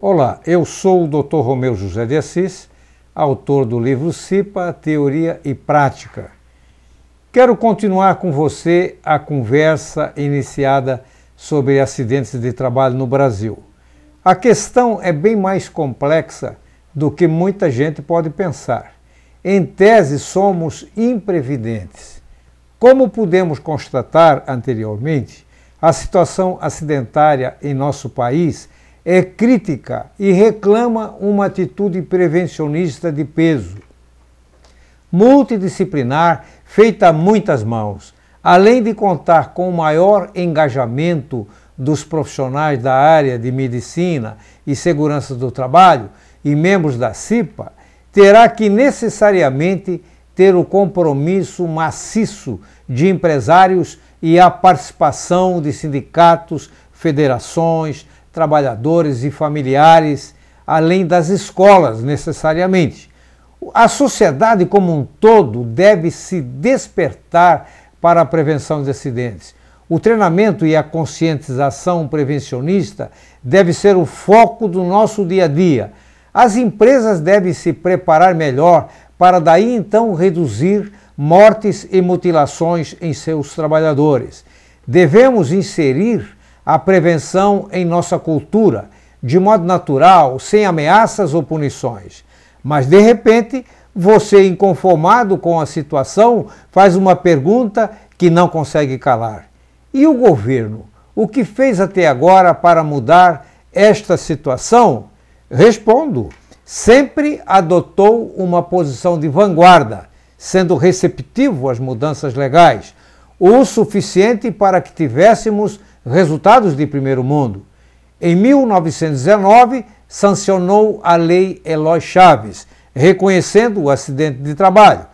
Olá, eu sou o Dr. Romeu José de Assis, autor do livro CIPA, Teoria e Prática. Quero continuar com você a conversa iniciada sobre acidentes de trabalho no Brasil. A questão é bem mais complexa do que muita gente pode pensar. Em tese, somos imprevidentes. Como pudemos constatar anteriormente, a situação acidentária em nosso país é crítica e reclama uma atitude prevencionista de peso. Multidisciplinar, feita a muitas mãos, além de contar com o maior engajamento dos profissionais da área de medicina e segurança do trabalho e membros da CIPA, terá que necessariamente ter o compromisso maciço de empresários e a participação de sindicatos, federações, trabalhadores e familiares, além das escolas, necessariamente. A sociedade como um todo deve se despertar para a prevenção de acidentes. O treinamento e a conscientização prevencionista deve ser o foco do nosso dia a dia. As empresas devem se preparar melhor para daí então reduzir mortes e mutilações em seus trabalhadores. Devemos inserir a prevenção em nossa cultura, de modo natural, sem ameaças ou punições. Mas, de repente, você, inconformado com a situação, faz uma pergunta que não consegue calar. E o governo? O que fez até agora para mudar esta situação? Respondo: sempre adotou uma posição de vanguarda, sendo receptivo às mudanças legais, o suficiente para que tivéssemos resultados de primeiro mundo. Em 1919, sancionou a Lei Eloy Chaves, reconhecendo o acidente de trabalho.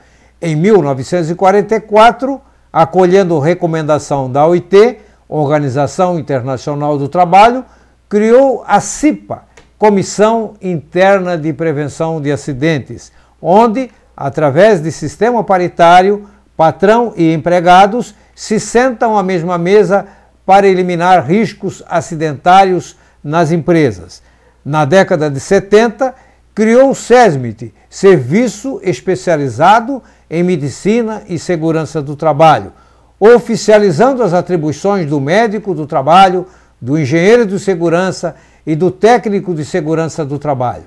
Em 1944, acolhendo recomendação da OIT, Organização Internacional do Trabalho, criou a CIPA, Comissão Interna de Prevenção de Acidentes, onde, através de sistema paritário, patrão e empregados se sentam à mesma mesa para eliminar riscos acidentários nas empresas. Na década de 70, criou o SESMIT, Serviço Especializado em Medicina e Segurança do Trabalho, oficializando as atribuições do médico do trabalho, do engenheiro de segurança e do técnico de segurança do trabalho.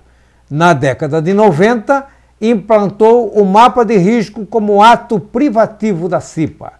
Na década de 90, implantou o mapa de risco como ato privativo da CIPA.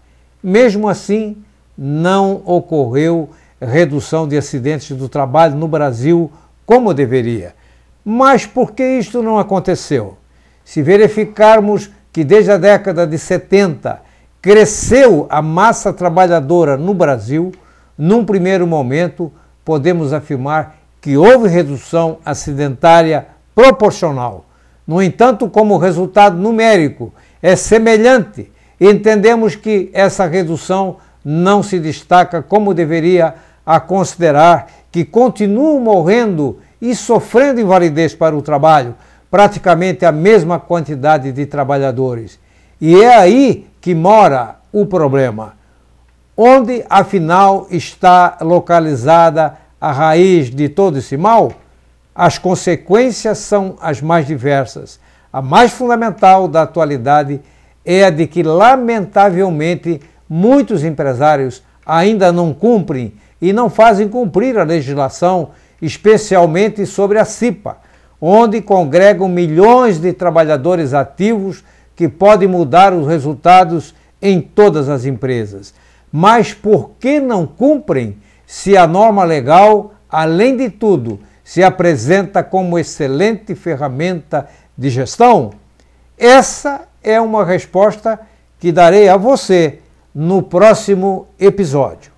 Mesmo assim, não ocorreu redução de acidentes do trabalho no Brasil como deveria. Mas por que isto não aconteceu? Se verificarmos que desde a década de 70 cresceu a massa trabalhadora no Brasil, num primeiro momento podemos afirmar que houve redução acidentária proporcional. No entanto, como resultado numérico é semelhante, entendemos que essa redução não se destaca como deveria a considerar que continuam morrendo e sofrendo invalidez para o trabalho, praticamente a mesma quantidade de trabalhadores. E é aí que mora o problema. Onde, afinal, está localizada a raiz de todo esse mal? As consequências são as mais diversas. A mais fundamental da atualidade é a de que, lamentavelmente, muitos empresários ainda não cumprem e não fazem cumprir a legislação, especialmente sobre a CIPA, onde congregam milhões de trabalhadores ativos que podem mudar os resultados em todas as empresas. Mas por que não cumprem se a norma legal, além de tudo, se apresenta como excelente ferramenta de gestão? Essa é uma resposta que darei a você no próximo episódio.